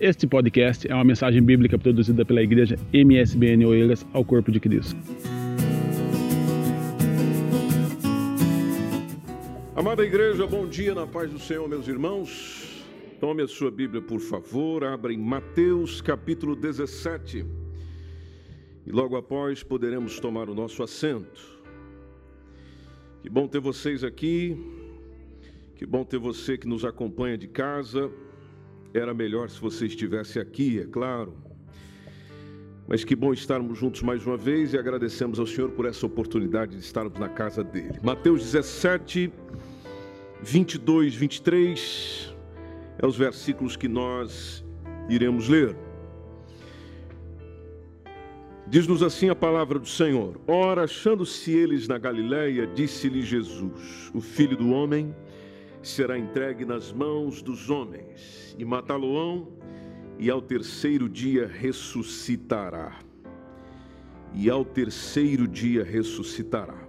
Este podcast é uma mensagem bíblica produzida pela igreja MSBN Oeiras ao Corpo de Cristo. Amada igreja, bom dia na paz do Senhor, meus irmãos. Tome a sua Bíblia, por favor, abra em Mateus capítulo 17. E logo após poderemos tomar o nosso assento. Que bom ter vocês aqui. Que bom ter você que nos acompanha de casa. Era melhor se você estivesse aqui, é claro. Mas que bom estarmos juntos mais uma vez e agradecemos ao Senhor por essa oportunidade de estarmos na casa dele. Mateus 17, 22, 23 é os versículos que nós iremos ler. Diz-nos assim a palavra do Senhor: Ora, achando-se eles na Galiléia, disse-lhe Jesus: O filho do homem será entregue nas mãos dos homens, e matá-lo-ão, e ao terceiro dia ressuscitará. E ao terceiro dia ressuscitará.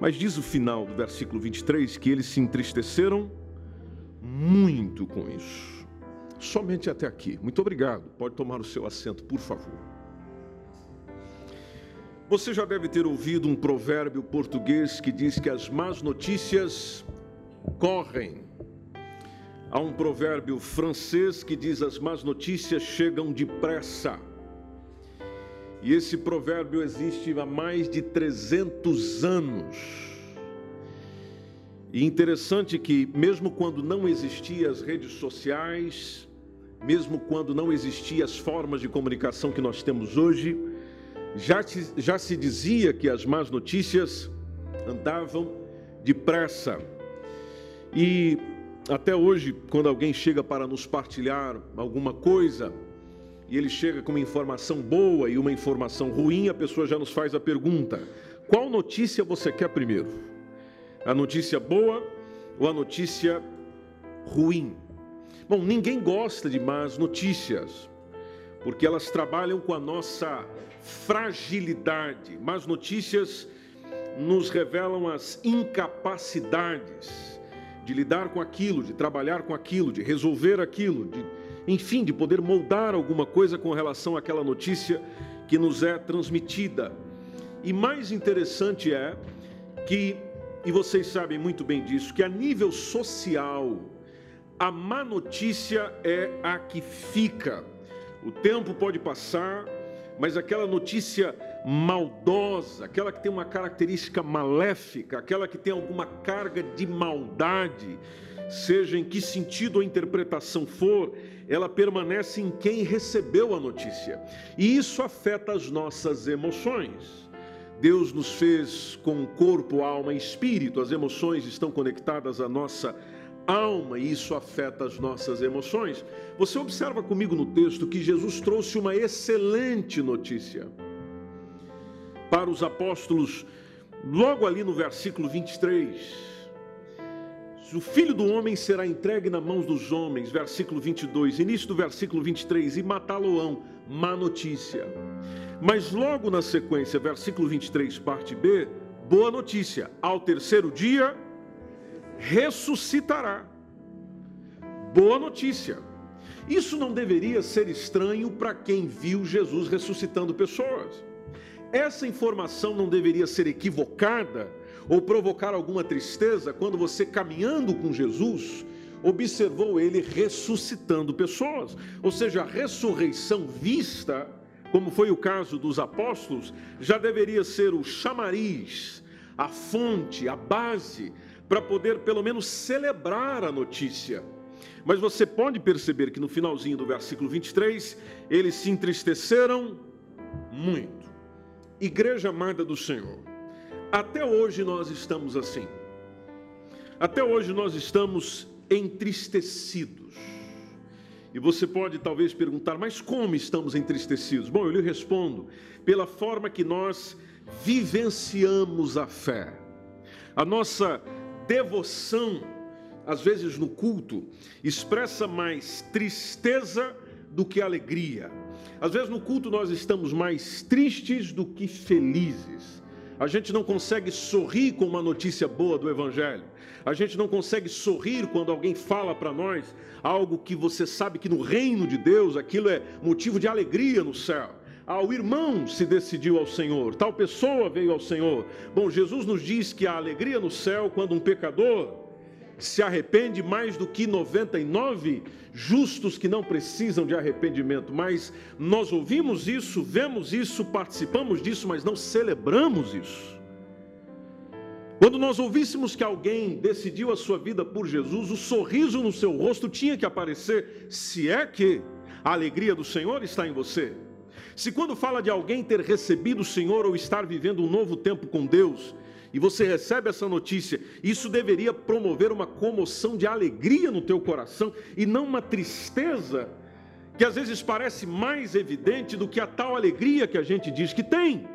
Mas diz o final do versículo 23 que eles se entristeceram muito com isso. Somente até aqui. Muito obrigado. Pode tomar o seu assento, por favor. Você já deve ter ouvido um provérbio português que diz que as más notícias correm. Há um provérbio francês que diz: as más notícias chegam depressa. E esse provérbio existe há mais de 300 anos. E interessante que, mesmo quando não existiam as redes sociais, mesmo quando não existiam as formas de comunicação que nós temos hoje, já, já se dizia que as más notícias andavam depressa. E até hoje, quando alguém chega para nos partilhar alguma coisa, e ele chega com uma informação boa e uma informação ruim, a pessoa já nos faz a pergunta: qual notícia você quer primeiro? A notícia boa ou a notícia ruim? Bom, ninguém gosta de más notícias, porque elas trabalham com a nossa fragilidade. Más notícias nos revelam as incapacidades de lidar com aquilo, de trabalhar com aquilo, de resolver aquilo, de, enfim, de poder moldar alguma coisa com relação àquela notícia que nos é transmitida. E mais interessante é que, e vocês sabem muito bem disso, que a nível social, a má notícia é a que fica. O tempo pode passar, mas aquela notícia maldosa, aquela que tem uma característica maléfica, aquela que tem alguma carga de maldade, seja em que sentido ou interpretação for, ela permanece em quem recebeu a notícia. E isso afeta as nossas emoções. Deus nos fez com corpo, alma e espírito, as emoções estão conectadas à nossa alma e isso afeta as nossas emoções. Você observa comigo no texto que Jesus trouxe uma excelente notícia para os apóstolos, logo ali no versículo 23. O filho do homem será entregue nas mãos dos homens, versículo 22, início do versículo 23, e matá-lo-ão, má notícia. Mas logo na sequência, versículo 23, parte B, boa notícia, ao terceiro dia ressuscitará. Boa notícia. Isso não deveria ser estranho para quem viu Jesus ressuscitando pessoas. Essa informação não deveria ser equivocada ou provocar alguma tristeza quando você, caminhando com Jesus, observou ele ressuscitando pessoas. Ou seja, a ressurreição vista, como foi o caso dos apóstolos, já deveria ser o chamariz, a fonte, a base para poder pelo menos celebrar a notícia. Mas você pode perceber que no finalzinho do versículo 23, eles se entristeceram muito. Igreja amada do Senhor, até hoje nós estamos assim. Até hoje nós estamos entristecidos. E você pode talvez perguntar, mas como estamos entristecidos? Bom, eu lhe respondo, pela forma que nós vivenciamos a fé. A nossa devoção, às vezes no culto, expressa mais tristeza do que alegria. Às vezes no culto nós estamos mais tristes do que felizes. A gente não consegue sorrir com uma notícia boa do Evangelho. A gente não consegue sorrir quando alguém fala para nós algo que você sabe que no reino de Deus aquilo é motivo de alegria no céu. Ah, o irmão se decidiu ao Senhor, tal pessoa veio ao Senhor. Bom, Jesus nos diz que há alegria no céu quando um pecador se arrepende mais do que 99 justos que não precisam de arrependimento. Mas nós ouvimos isso, vemos isso, participamos disso, mas não celebramos isso. Quando nós ouvíssemos que alguém decidiu a sua vida por Jesus, o sorriso no seu rosto tinha que aparecer, se é que a alegria do Senhor está em você. Se quando fala de alguém ter recebido o Senhor ou estar vivendo um novo tempo com Deus, e você recebe essa notícia, isso deveria promover uma comoção de alegria no teu coração e não uma tristeza que às vezes parece mais evidente do que a tal alegria que a gente diz que tem.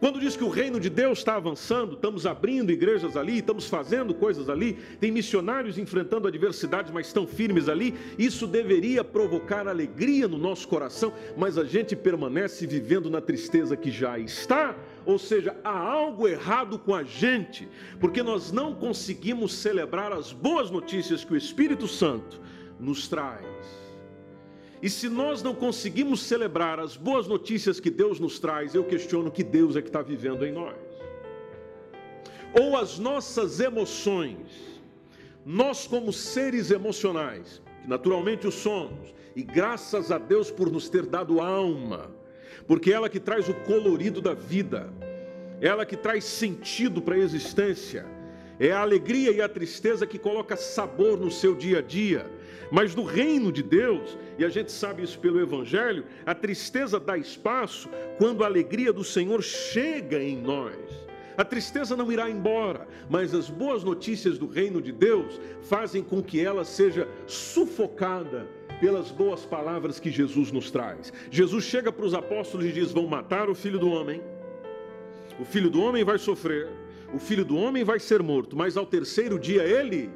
Quando diz que o reino de Deus está avançando, estamos abrindo igrejas ali, estamos fazendo coisas ali, tem missionários enfrentando adversidades, mas estão firmes ali, isso deveria provocar alegria no nosso coração, mas a gente permanece vivendo na tristeza que já está, ou seja, há algo errado com a gente, porque nós não conseguimos celebrar as boas notícias que o Espírito Santo nos traz. E se nós não conseguimos celebrar as boas notícias que Deus nos traz, eu questiono que Deus é que está vivendo em nós. Ou as nossas emoções, nós como seres emocionais, que naturalmente o somos, e graças a Deus por nos ter dado alma, porque é ela que traz o colorido da vida, é ela que traz sentido para a existência, é a alegria e a tristeza que coloca sabor no seu dia a dia. Mas no reino de Deus, e a gente sabe isso pelo Evangelho, a tristeza dá espaço quando a alegria do Senhor chega em nós. A tristeza não irá embora, mas as boas notícias do reino de Deus fazem com que ela seja sufocada pelas boas palavras que Jesus nos traz. Jesus chega para os apóstolos e diz: Vão matar o filho do homem, o filho do homem vai sofrer, o filho do homem vai ser morto, mas ao terceiro dia ele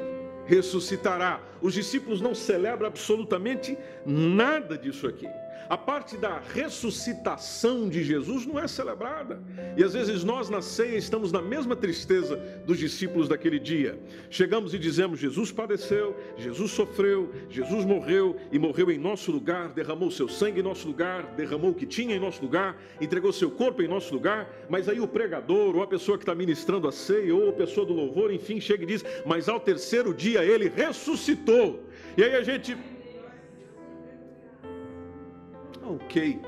ressuscitará. Os discípulos não celebram absolutamente nada disso aqui a parte da ressuscitação de Jesus não é celebrada. E às vezes nós na ceia estamos na mesma tristeza dos discípulos daquele dia. Chegamos e dizemos: Jesus padeceu, Jesus sofreu, Jesus morreu e morreu em nosso lugar, derramou seu sangue em nosso lugar, derramou o que tinha em nosso lugar, entregou seu corpo em nosso lugar. Mas aí o pregador, ou a pessoa que está ministrando a ceia, ou a pessoa do louvor, enfim, chega e diz: Mas ao terceiro dia ele ressuscitou. E aí a gente Ok.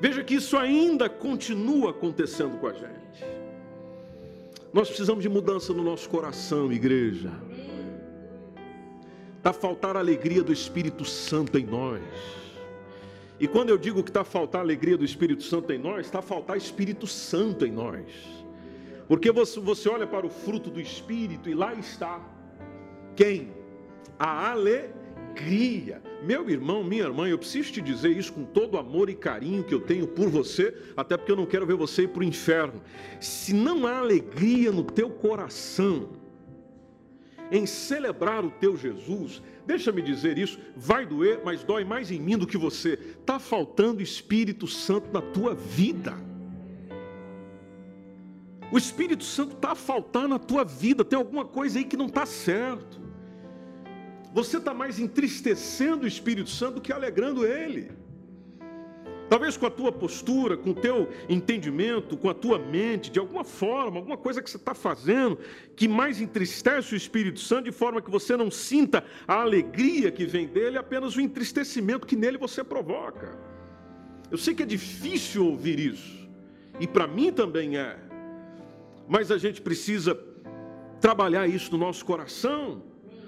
Veja que isso ainda continua acontecendo com a gente. Nós precisamos de mudança no nosso coração, igreja. Está a faltar a alegria do Espírito Santo em nós. E quando eu digo que está a faltar a alegria do Espírito Santo em nós, está a faltar Espírito Santo em nós. Porque você, você olha para o fruto do Espírito e lá está. Quem? A alegria alegria. Meu irmão, minha irmã, eu preciso te dizer isso com todo o amor e carinho que eu tenho por você, até porque eu não quero ver você ir para o inferno. Se não há alegria no teu coração, em celebrar o teu Jesus, deixa-me dizer isso, vai doer, mas dói mais em mim do que você. Está faltando Espírito Santo na tua vida. O Espírito Santo está a faltar na tua vida, tem alguma coisa aí que não está certo você está mais entristecendo o Espírito Santo do que alegrando ele. Talvez com a tua postura, com o teu entendimento, com a tua mente, de alguma forma, alguma coisa que você está fazendo que mais entristece o Espírito Santo, de forma que você não sinta a alegria que vem dele, apenas o entristecimento que nele você provoca. Eu sei que é difícil ouvir isso, e para mim também é, mas a gente precisa trabalhar isso no nosso coração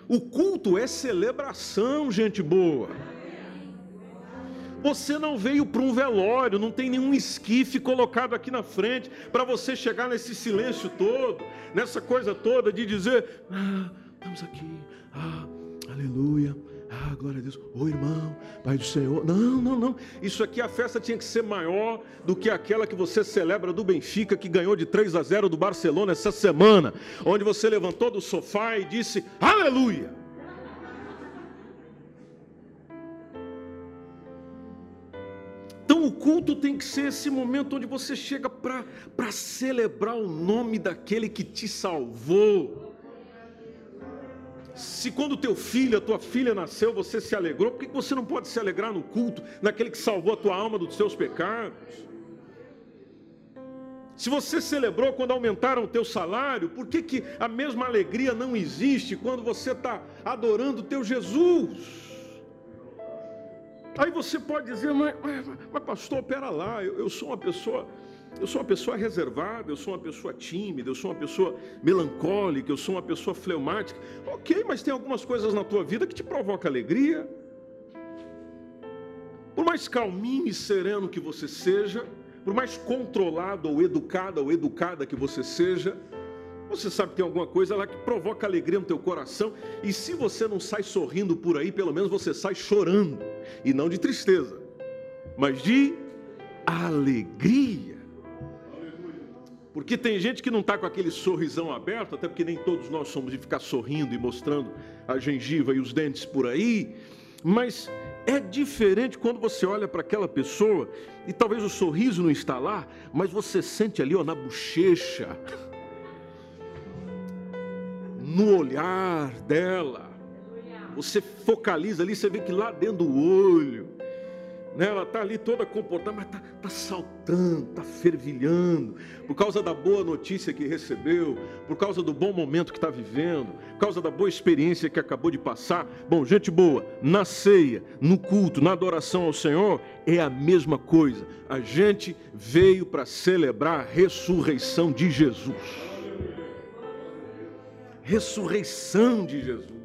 o culto é celebração, gente boa. Você não veio para um velório, não tem nenhum esquife colocado aqui na frente para você chegar nesse silêncio todo, nessa coisa toda de dizer: Ah, estamos aqui, ah, aleluia, ah, glória a Deus. Ô irmão, Pai do Senhor. Não, não, não. Isso aqui a festa tinha que ser maior do que aquela que você celebra do Benfica, que ganhou de 3 a 0 do Barcelona essa semana, onde você levantou do sofá e disse: Aleluia. Então o culto tem que ser esse momento onde você chega para celebrar o nome daquele que te salvou. Se quando teu filho, a tua filha nasceu, você se alegrou, por que você não pode se alegrar no culto, naquele que salvou a tua alma dos seus pecados? Se você celebrou quando aumentaram o teu salário, por que, que a mesma alegria não existe quando você está adorando o teu Jesus? Aí você pode dizer, mas, mas, mas pastor, pera lá, eu, eu sou uma pessoa eu sou uma pessoa reservada, eu sou uma pessoa tímida, eu sou uma pessoa melancólica, eu sou uma pessoa fleumática. Ok, mas tem algumas coisas na tua vida que te provocam alegria. Por mais calminho e sereno que você seja, por mais controlado ou educado ou educada que você seja, você sabe que tem alguma coisa lá que provoca alegria no teu coração, e se você não sai sorrindo por aí, pelo menos você sai chorando, e não de tristeza, mas de alegria. Porque tem gente que não está com aquele sorrisão aberto, até porque nem todos nós somos de ficar sorrindo e mostrando a gengiva e os dentes por aí, mas é diferente quando você olha para aquela pessoa e talvez o sorriso não está lá, mas você sente ali ó, na bochecha, no olhar dela, você focaliza ali, você vê que lá dentro do olho? Ela está ali toda comportada, mas está tá saltando, está fervilhando, por causa da boa notícia que recebeu, por causa do bom momento que está vivendo, por causa da boa experiência que acabou de passar. Bom, gente boa, na ceia, no culto, na adoração ao Senhor, é a mesma coisa. A gente veio para celebrar a ressurreição de Jesus. Ressurreição de Jesus.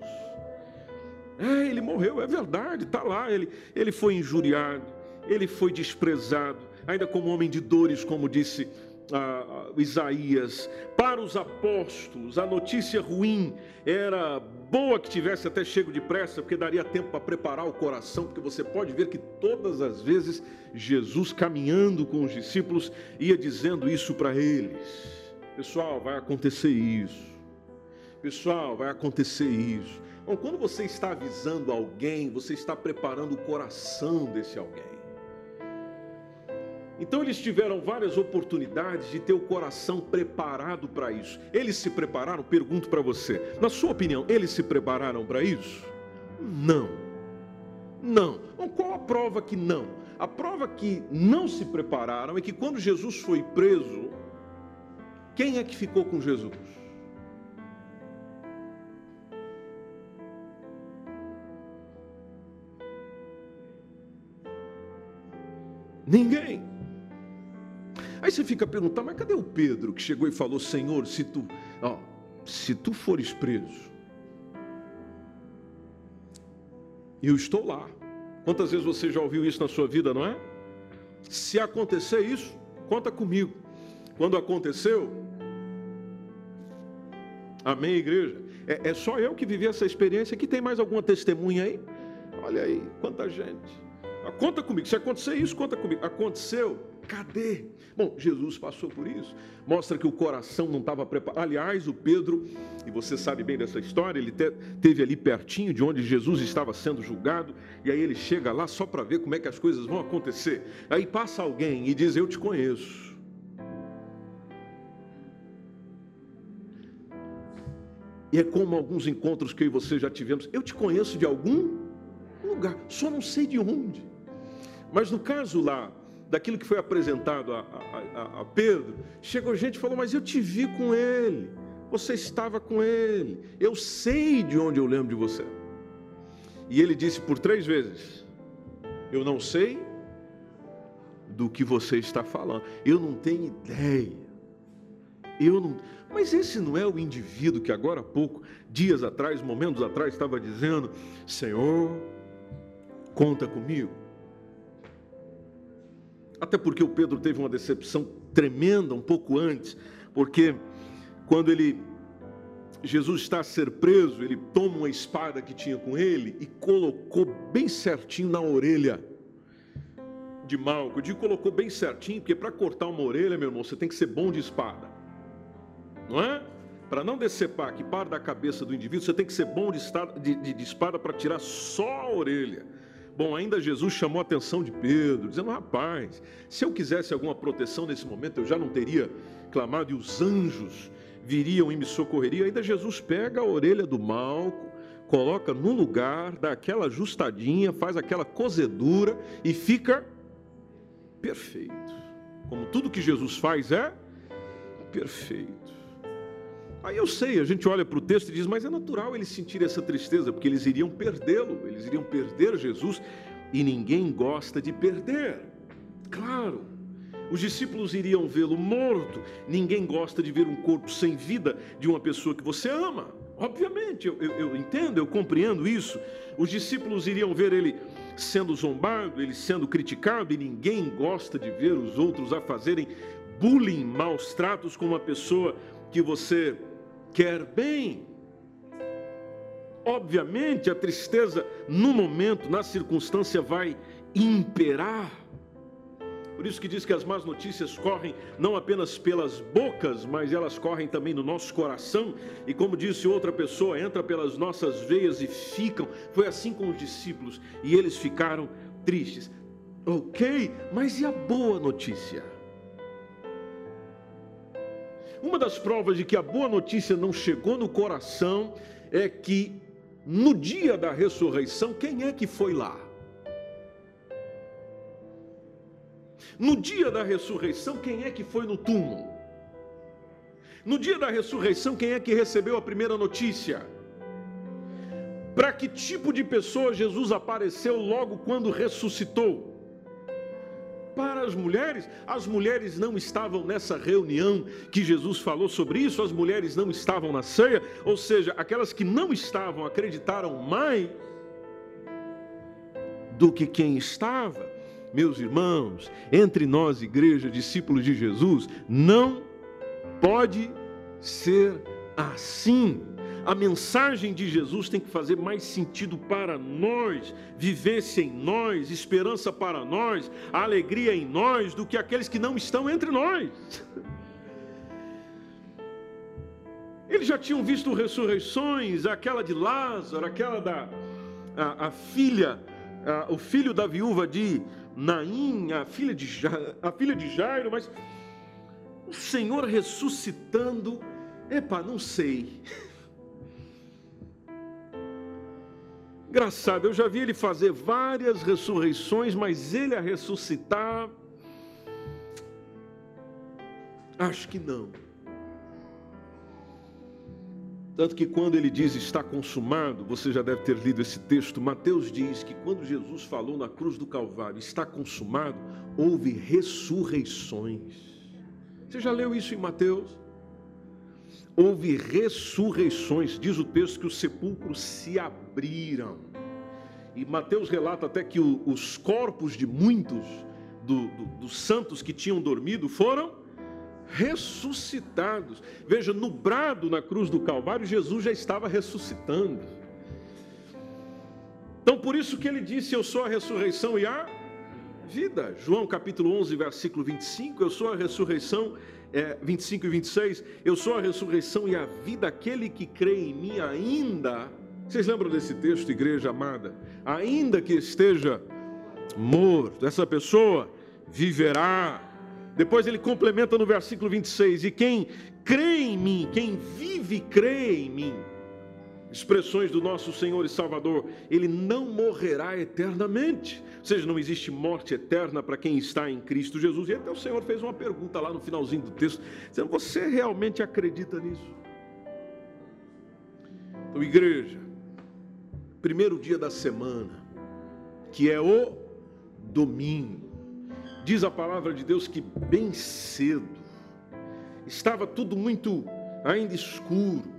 É, ele morreu, é verdade, está lá. Ele, ele foi injuriado, ele foi desprezado, ainda como homem de dores, como disse ah, ah, Isaías. Para os apóstolos, a notícia ruim era boa que tivesse até chego depressa, porque daria tempo para preparar o coração, porque você pode ver que todas as vezes Jesus caminhando com os discípulos ia dizendo isso para eles. Pessoal, vai acontecer isso. Pessoal, vai acontecer isso. Bom, quando você está avisando alguém, você está preparando o coração desse alguém. Então eles tiveram várias oportunidades de ter o coração preparado para isso. Eles se prepararam? Pergunto para você. Na sua opinião, eles se prepararam para isso? Não. Não. Então, qual a prova que não? A prova que não se prepararam é que quando Jesus foi preso, quem é que ficou com Jesus? Ninguém. Aí você fica perguntando, mas cadê o Pedro que chegou e falou, Senhor, se tu, ó, se tu fores preso, eu estou lá. Quantas vezes você já ouviu isso na sua vida, não é? Se acontecer isso, conta comigo. Quando aconteceu, amém, igreja? É, é só eu que vivi essa experiência. Aqui tem mais alguma testemunha aí? Olha aí, quanta gente. Ah, conta comigo, se acontecer isso, conta comigo. Aconteceu, cadê? Bom, Jesus passou por isso, mostra que o coração não estava preparado. Aliás, o Pedro, e você sabe bem dessa história, ele te, teve ali pertinho de onde Jesus estava sendo julgado, e aí ele chega lá só para ver como é que as coisas vão acontecer. Aí passa alguém e diz: Eu te conheço. E é como alguns encontros que eu e você já tivemos. Eu te conheço de algum lugar, só não sei de onde. Mas no caso lá, daquilo que foi apresentado a, a, a, Pedro, chegou gente e falou: Mas eu te vi com ele, você estava com ele, eu sei de onde eu lembro de você. E ele disse por três vezes: Eu não sei do que você está falando, eu não tenho ideia. Eu não. Mas esse não é o indivíduo que agora há pouco, dias atrás, momentos atrás, estava dizendo: Senhor, conta comigo. Até porque o Pedro teve uma decepção tremenda um pouco antes, porque quando ele Jesus está a ser preso, ele toma uma espada que tinha com ele e colocou bem certinho na orelha de Malco. Eu digo colocou bem certinho, porque para cortar uma orelha, meu irmão, você tem que ser bom de espada. Não é? Para não decepar que par da cabeça do indivíduo, você tem que ser bom de, de, de espada para tirar só a orelha Bom, ainda Jesus chamou a atenção de Pedro, dizendo: Rapaz, se eu quisesse alguma proteção nesse momento, eu já não teria clamado e os anjos viriam e me socorreriam. Ainda Jesus pega a orelha do Malco, coloca no lugar, dá aquela ajustadinha, faz aquela cozedura e fica perfeito. Como tudo que Jesus faz é perfeito. Aí eu sei, a gente olha para o texto e diz, mas é natural eles sentirem essa tristeza, porque eles iriam perdê-lo, eles iriam perder Jesus, e ninguém gosta de perder. Claro, os discípulos iriam vê-lo morto, ninguém gosta de ver um corpo sem vida de uma pessoa que você ama. Obviamente, eu, eu, eu entendo, eu compreendo isso. Os discípulos iriam ver ele sendo zombado, ele sendo criticado, e ninguém gosta de ver os outros a fazerem bullying, maus tratos com uma pessoa que você quer bem. Obviamente, a tristeza no momento, na circunstância, vai imperar. Por isso que diz que as más notícias correm não apenas pelas bocas, mas elas correm também no nosso coração. E como disse outra pessoa, entra pelas nossas veias e ficam. Foi assim com os discípulos e eles ficaram tristes. Ok, mas e a boa notícia? Uma das provas de que a boa notícia não chegou no coração é que no dia da ressurreição, quem é que foi lá? No dia da ressurreição, quem é que foi no túmulo? No dia da ressurreição, quem é que recebeu a primeira notícia? Para que tipo de pessoa Jesus apareceu logo quando ressuscitou? Para as mulheres. As mulheres não estavam nessa reunião que Jesus falou sobre isso, as mulheres não estavam na ceia, ou seja, aquelas que não estavam acreditaram mais do que quem estava. Meus irmãos, entre nós, igreja, discípulos de Jesus, não pode ser assim a mensagem de Jesus tem que fazer mais sentido para nós, vivência em nós, esperança para nós, alegria em nós, do que aqueles que não estão entre nós. Eles já tinham visto ressurreições, aquela de Lázaro, aquela da a, a filha, a, o filho da viúva de Naim, a filha de, a filha de Jairo, mas o Senhor ressuscitando, epa, não sei. Engraçado, eu já vi ele fazer várias ressurreições, mas ele a ressuscitar, acho que não. Tanto que quando ele diz está consumado, você já deve ter lido esse texto. Mateus diz que quando Jesus falou na cruz do Calvário, está consumado, houve ressurreições. Você já leu isso em Mateus? Houve ressurreições, diz o texto que os sepulcros se abriram. E Mateus relata até que o, os corpos de muitos do, do, dos santos que tinham dormido foram ressuscitados. Veja, no brado na cruz do Calvário, Jesus já estava ressuscitando. Então, por isso que ele disse: Eu sou a ressurreição e a vida. João capítulo 11, versículo 25: Eu sou a ressurreição é, 25 e 26, eu sou a ressurreição e a vida, aquele que crê em mim ainda. Vocês lembram desse texto, igreja amada? Ainda que esteja morto, essa pessoa viverá. Depois ele complementa no versículo 26: E quem crê em mim, quem vive crê em mim, expressões do nosso Senhor e Salvador, ele não morrerá eternamente. Ou seja, não existe morte eterna para quem está em Cristo Jesus. E até o Senhor fez uma pergunta lá no finalzinho do texto, dizendo: Você realmente acredita nisso? Então, igreja, primeiro dia da semana, que é o domingo, diz a palavra de Deus que bem cedo, estava tudo muito ainda escuro,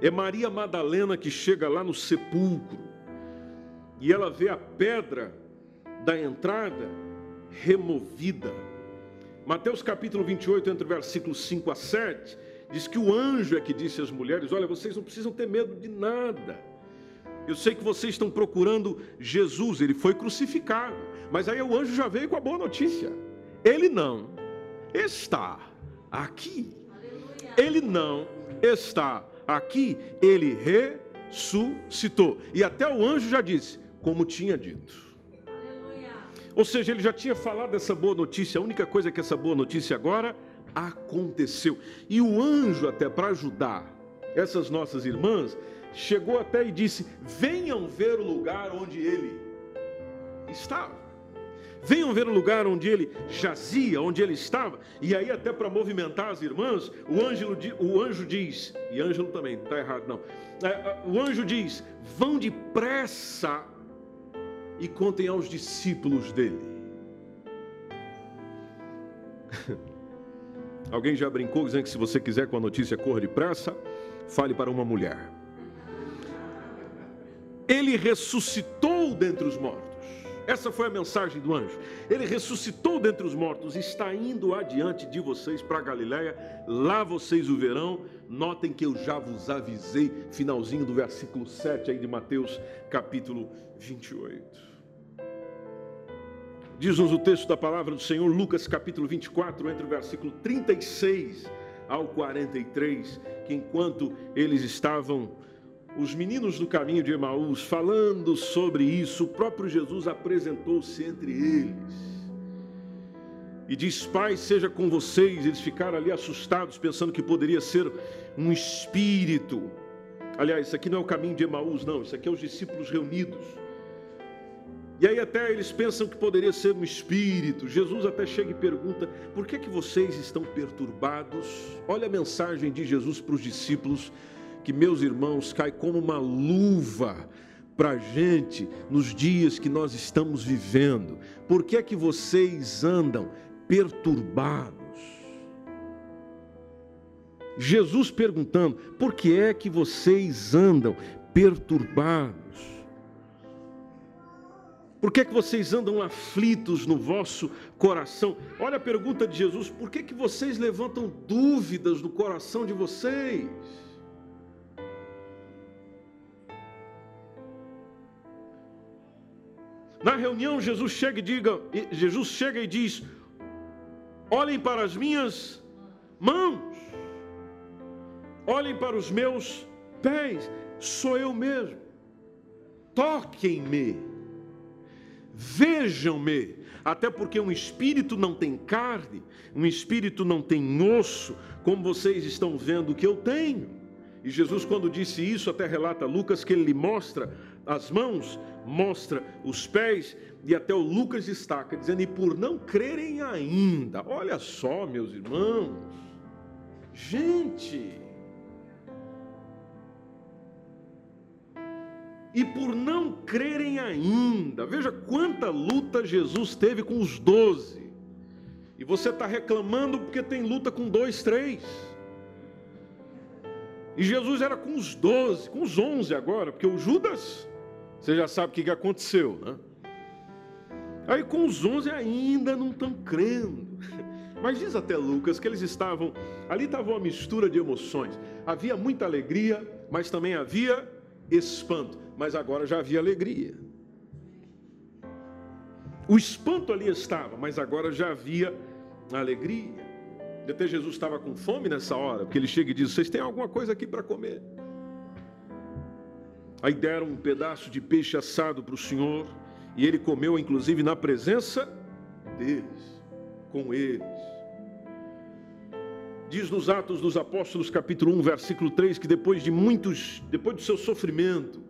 é Maria Madalena que chega lá no sepulcro e ela vê a pedra da entrada removida. Mateus capítulo 28, entre versículos 5 a 7, diz que o anjo é que disse às mulheres: Olha, vocês não precisam ter medo de nada. Eu sei que vocês estão procurando Jesus, ele foi crucificado. Mas aí o anjo já veio com a boa notícia: Ele não está aqui. Ele não está Aqui ele ressuscitou. E até o anjo já disse, como tinha dito. Ou seja, ele já tinha falado dessa boa notícia, a única coisa é que essa boa notícia agora aconteceu. E o anjo, até para ajudar essas nossas irmãs, chegou até e disse: Venham ver o lugar onde ele estava. Venham ver o lugar onde ele jazia, onde ele estava. E aí, até para movimentar as irmãs, o anjo, o anjo diz, e Ângelo também, não está errado não. É, é, o anjo diz: vão depressa e contem aos discípulos dele. Alguém já brincou dizendo que se você quiser com a notícia corra depressa, fale para uma mulher. Ele ressuscitou dentre os mortos. Essa foi a mensagem do anjo. Ele ressuscitou dentre os mortos, está indo adiante de vocês para Galiléia. Lá vocês o verão. Notem que eu já vos avisei, finalzinho do versículo 7 aí de Mateus, capítulo 28. Diz-nos o texto da palavra do Senhor, Lucas capítulo 24, entre o versículo 36 ao 43, que enquanto eles estavam os meninos do caminho de Emaús, falando sobre isso, o próprio Jesus apresentou-se entre eles. E diz: Pai, seja com vocês. Eles ficaram ali assustados, pensando que poderia ser um espírito. Aliás, isso aqui não é o caminho de Emaús, não. Isso aqui é os discípulos reunidos. E aí até eles pensam que poderia ser um espírito. Jesus até chega e pergunta: por que, que vocês estão perturbados? Olha a mensagem de Jesus para os discípulos que, meus irmãos, cai como uma luva para a gente nos dias que nós estamos vivendo. Por que é que vocês andam perturbados? Jesus perguntando: por que é que vocês andam perturbados? Por que, é que vocês andam aflitos no vosso coração? Olha a pergunta de Jesus: por que, é que vocês levantam dúvidas no coração de vocês? Na reunião, Jesus chega e diga, Jesus chega e diz: olhem para as minhas mãos, olhem para os meus pés, sou eu mesmo. Toquem-me, vejam-me, até porque um espírito não tem carne, um espírito não tem osso, como vocês estão vendo que eu tenho. E Jesus, quando disse isso, até relata Lucas que ele lhe mostra as mãos, mostra os pés, e até o Lucas destaca, dizendo: E por não crerem ainda, olha só, meus irmãos, gente, e por não crerem ainda, veja quanta luta Jesus teve com os doze, e você está reclamando porque tem luta com dois, três. E Jesus era com os doze, com os onze agora, porque o Judas você já sabe o que aconteceu, né? Aí com os onze ainda não estão crendo. Mas diz até Lucas que eles estavam, ali estava uma mistura de emoções. Havia muita alegria, mas também havia espanto. Mas agora já havia alegria. O espanto ali estava, mas agora já havia alegria. Até Jesus estava com fome nessa hora, porque ele chega e diz: Vocês têm alguma coisa aqui para comer? Aí deram um pedaço de peixe assado para o Senhor, e ele comeu, inclusive, na presença deles, com eles. Diz nos Atos dos Apóstolos, capítulo 1, versículo 3, que depois de muitos, depois do seu sofrimento,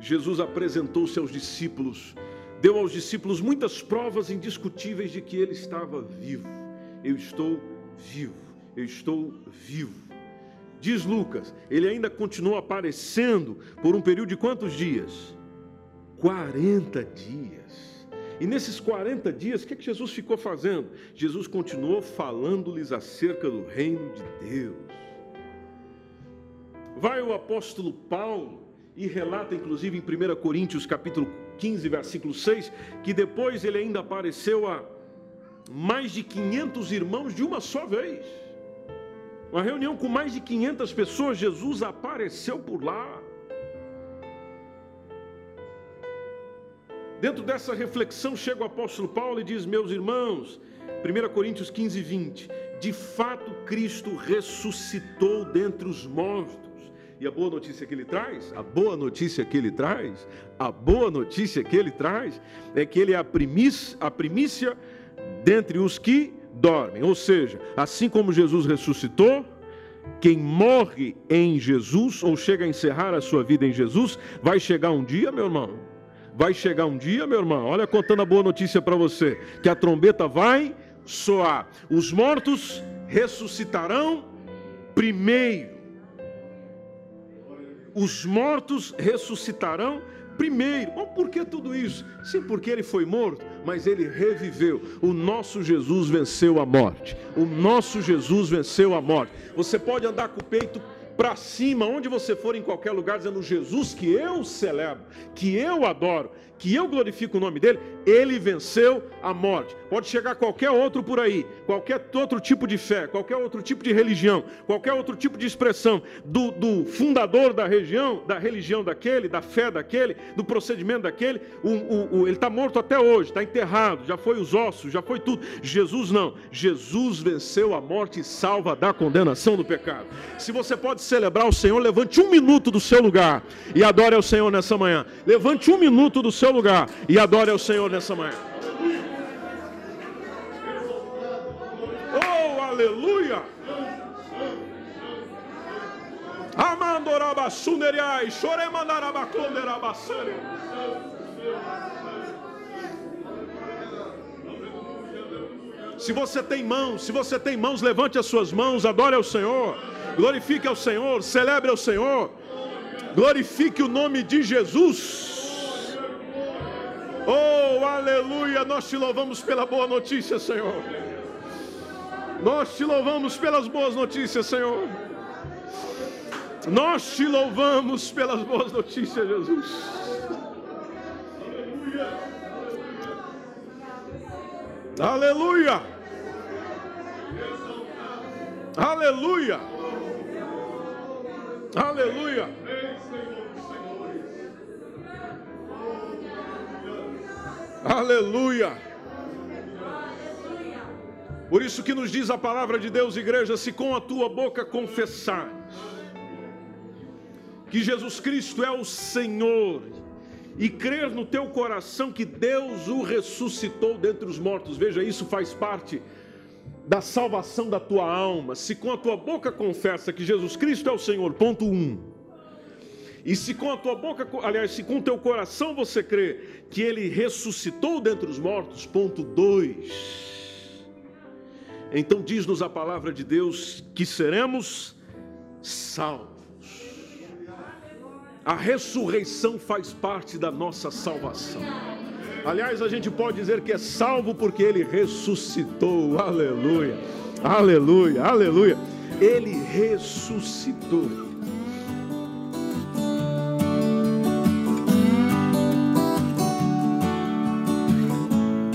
Jesus apresentou-se aos discípulos, deu aos discípulos muitas provas indiscutíveis de que ele estava vivo. Eu estou vivo, eu estou vivo. Diz Lucas, ele ainda continuou aparecendo por um período de quantos dias? 40 dias. E nesses 40 dias, o que, é que Jesus ficou fazendo? Jesus continuou falando-lhes acerca do reino de Deus. Vai o apóstolo Paulo e relata, inclusive, em 1 Coríntios capítulo 15, versículo 6, que depois ele ainda apareceu a mais de 500 irmãos de uma só vez. Uma reunião com mais de 500 pessoas, Jesus apareceu por lá. Dentro dessa reflexão chega o apóstolo Paulo e diz: Meus irmãos, 1 Coríntios 15, 20: De fato, Cristo ressuscitou dentre os mortos E a boa notícia que ele traz, a boa notícia que ele traz, a boa notícia que ele traz é que ele é a primícia, a primícia dentre os que dormem. Ou seja, assim como Jesus ressuscitou, quem morre em Jesus ou chega a encerrar a sua vida em Jesus, vai chegar um dia, meu irmão. Vai chegar um dia, meu irmão. Olha contando a boa notícia para você, que a trombeta vai soar. Os mortos ressuscitarão primeiro os mortos ressuscitarão primeiro. Bom, por que tudo isso? Sim, porque ele foi morto, mas ele reviveu. O nosso Jesus venceu a morte. O nosso Jesus venceu a morte. Você pode andar com o peito para cima, onde você for, em qualquer lugar, dizendo: Jesus que eu celebro, que eu adoro, que eu glorifico o nome dele, ele venceu a morte. Pode chegar qualquer outro por aí, qualquer outro tipo de fé, qualquer outro tipo de religião, qualquer outro tipo de expressão do, do fundador da região, da religião daquele, da fé daquele, do procedimento daquele. O, o, o, ele está morto até hoje, está enterrado, já foi os ossos, já foi tudo. Jesus não. Jesus venceu a morte e salva da condenação do pecado. Se você pode celebrar o Senhor, levante um minuto do seu lugar e adore ao Senhor nessa manhã. Levante um minuto do seu lugar e adore ao Senhor nessa manhã. Oh, aleluia! Amandorabassuneriai, choremandarabaclonderabasere. Se você tem mãos, se você tem mãos, levante as suas mãos, adore ao Senhor, glorifique ao Senhor, celebre ao Senhor, glorifique o nome de Jesus. Oh, aleluia! Nós te louvamos pela boa notícia, Senhor. Nós te louvamos pelas boas notícias, Senhor. Nós te louvamos pelas boas notícias, Jesus. Aleluia! Aleluia! Aleluia! Aleluia! Por isso que nos diz a palavra de Deus, igreja, se com a tua boca confessares que Jesus Cristo é o Senhor e crer no teu coração que Deus o ressuscitou dentre os mortos, veja, isso faz parte da salvação da tua alma. Se com a tua boca confessa que Jesus Cristo é o Senhor, ponto 1. Um, e se com a tua boca, aliás, se com o teu coração você crê que ele ressuscitou dentre os mortos, ponto 2. Então diz-nos a palavra de Deus que seremos salvos. A ressurreição faz parte da nossa salvação. Aliás, a gente pode dizer que é salvo porque ele ressuscitou. Aleluia. Aleluia. Aleluia. Ele ressuscitou.